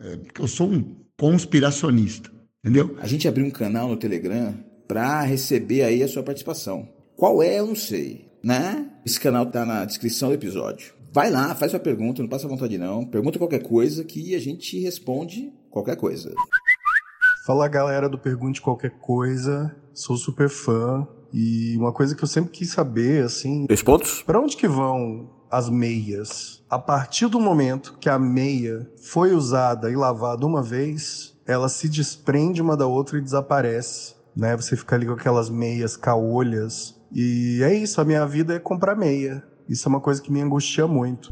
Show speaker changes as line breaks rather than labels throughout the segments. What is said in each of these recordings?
É, porque eu sou um conspiracionista, entendeu?
A gente abriu um canal no Telegram para receber aí a sua participação. Qual é, eu não sei, né? Esse canal tá na descrição do episódio. Vai lá, faz sua pergunta, não passa vontade não. Pergunta qualquer coisa que a gente responde qualquer coisa.
Fala galera do Pergunte Qualquer Coisa, sou super fã e uma coisa que eu sempre quis saber, assim...
Dois pontos?
Pra onde que vão as meias? A partir do momento que a meia foi usada e lavada uma vez, ela se desprende uma da outra e desaparece, né? Você fica ali com aquelas meias caolhas e é isso, a minha vida é comprar meia. Isso é uma coisa que me angustia muito.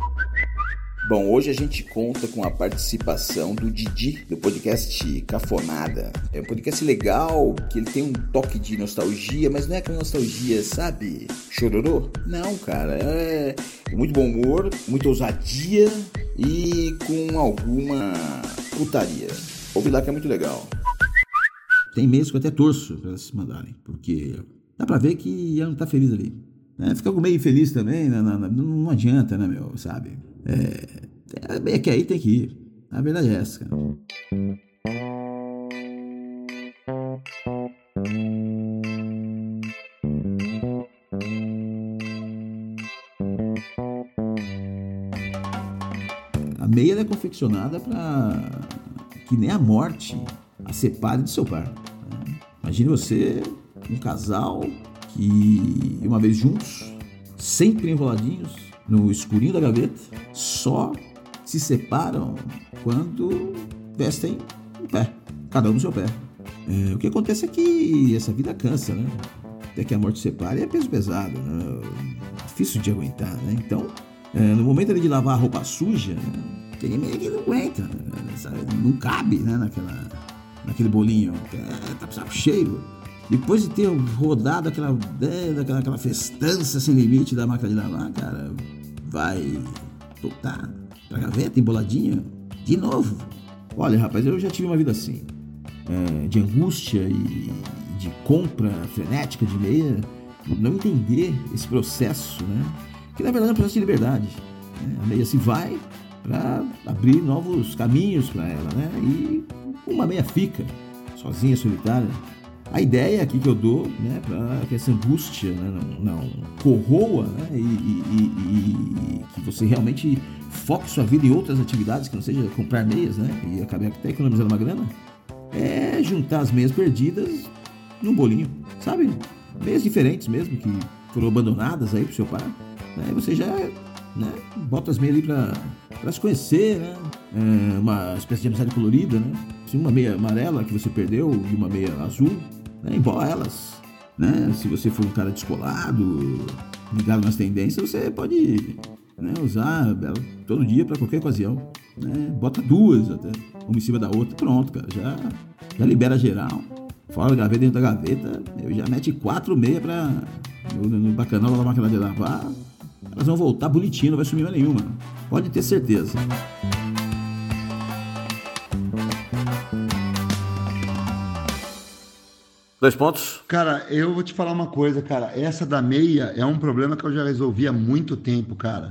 Bom, hoje a gente conta com a participação do Didi, do podcast Cafonada. É um podcast legal, que ele tem um toque de nostalgia, mas não é aquela nostalgia, sabe? Chororô? Não, cara, é muito bom humor, muita ousadia e com alguma putaria. Ouve lá que é muito legal.
Tem meses que eu até torço pra se mandarem, porque dá pra ver que ela não tá feliz ali. Né? Fica meio infeliz também, não, não, não adianta, né, meu, sabe? É, é que aí tem que ir. A verdade é essa, cara. A meia é confeccionada para que nem a morte a separe de seu par. Né? Imagine você, um casal que uma vez juntos, sempre enroladinhos, no escurinho da gaveta, só se separam quando vestem um pé, cada um no seu pé. É, o que acontece é que essa vida cansa, né? Até que a morte separe é peso pesado, né? difícil de aguentar, né? Então, é, no momento de lavar a roupa suja, né? tem meio que não aguenta, né? não cabe né? Naquela, naquele bolinho, é, tá precisando cheiro. Depois de ter rodado aquela, é, aquela, aquela festança sem limite da máquina de lavar, cara, vai voltar pra gaveta emboladinha de novo. Olha, rapaz, eu já tive uma vida assim, é, de angústia e de compra frenética de meia, não entender esse processo, né? Que na verdade é um processo de liberdade. Né? A meia se vai para abrir novos caminhos para ela, né? E uma meia fica sozinha, solitária. A ideia aqui que eu dou, né, para que essa angústia né, não, não, corroa né, e, e, e, que você realmente foque sua vida em outras atividades que não seja comprar meias, né, e acabar até economizando uma grana, é juntar as meias perdidas num bolinho, sabe? Meias diferentes mesmo, que foram abandonadas aí pro seu pai. Né, você já né, bota as meias ali para se conhecer, né? É uma espécie de amizade colorida, né? Uma meia amarela que você perdeu e uma meia azul né, embora elas. Né? Se você for um cara descolado, ligado nas tendências, você pode né, usar todo dia para qualquer ocasião. Né? Bota duas até, uma em cima da outra, pronto, cara, já, já libera geral. Fora da gaveta, dentro da gaveta, eu já mete quatro meia para no, no bacanal da máquina de lavar. Elas vão voltar bonitinho, não vai sumir mais nenhuma. Pode ter certeza.
Dois pontos.
Cara, eu vou te falar uma coisa, cara. Essa da meia é um problema que eu já resolvi há muito tempo, cara.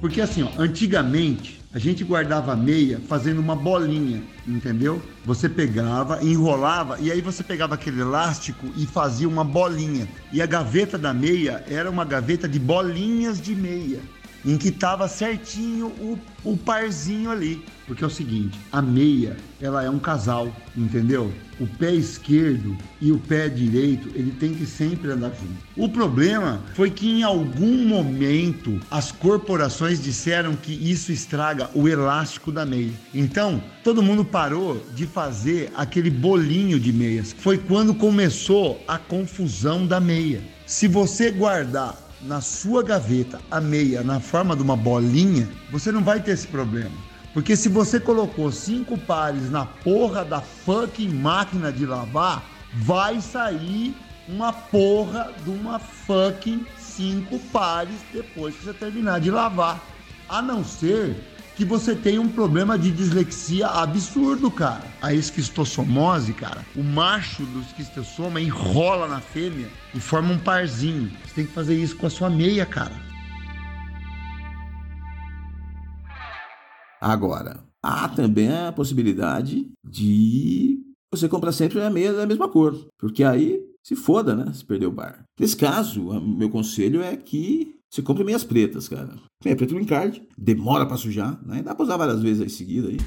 Porque assim, ó, antigamente a gente guardava a meia fazendo uma bolinha, entendeu? Você pegava, enrolava e aí você pegava aquele elástico e fazia uma bolinha. E a gaveta da meia era uma gaveta de bolinhas de meia em que estava certinho o, o parzinho ali. Porque é o seguinte, a meia, ela é um casal, entendeu? O pé esquerdo e o pé direito, ele tem que sempre andar junto. O problema foi que em algum momento as corporações disseram que isso estraga o elástico da meia. Então, todo mundo parou de fazer aquele bolinho de meias. Foi quando começou a confusão da meia. Se você guardar na sua gaveta a meia na forma de uma bolinha, você não vai ter esse problema. Porque se você colocou cinco pares na porra da fucking máquina de lavar, vai sair uma porra de uma fucking cinco pares depois que você terminar de lavar. A não ser que você tem um problema de dislexia absurdo, cara. A esquistossomose, cara, o macho do esquistossoma enrola na fêmea e forma um parzinho. Você tem que fazer isso com a sua meia, cara.
Agora, há também a possibilidade de você comprar sempre a meia da mesma cor, porque aí se foda, né? Se perder o bar. Nesse caso, meu conselho é que você compre meias pretas, cara. Meia preta no encarte, demora para sujar, né? Dá pra usar várias vezes aí seguida aí.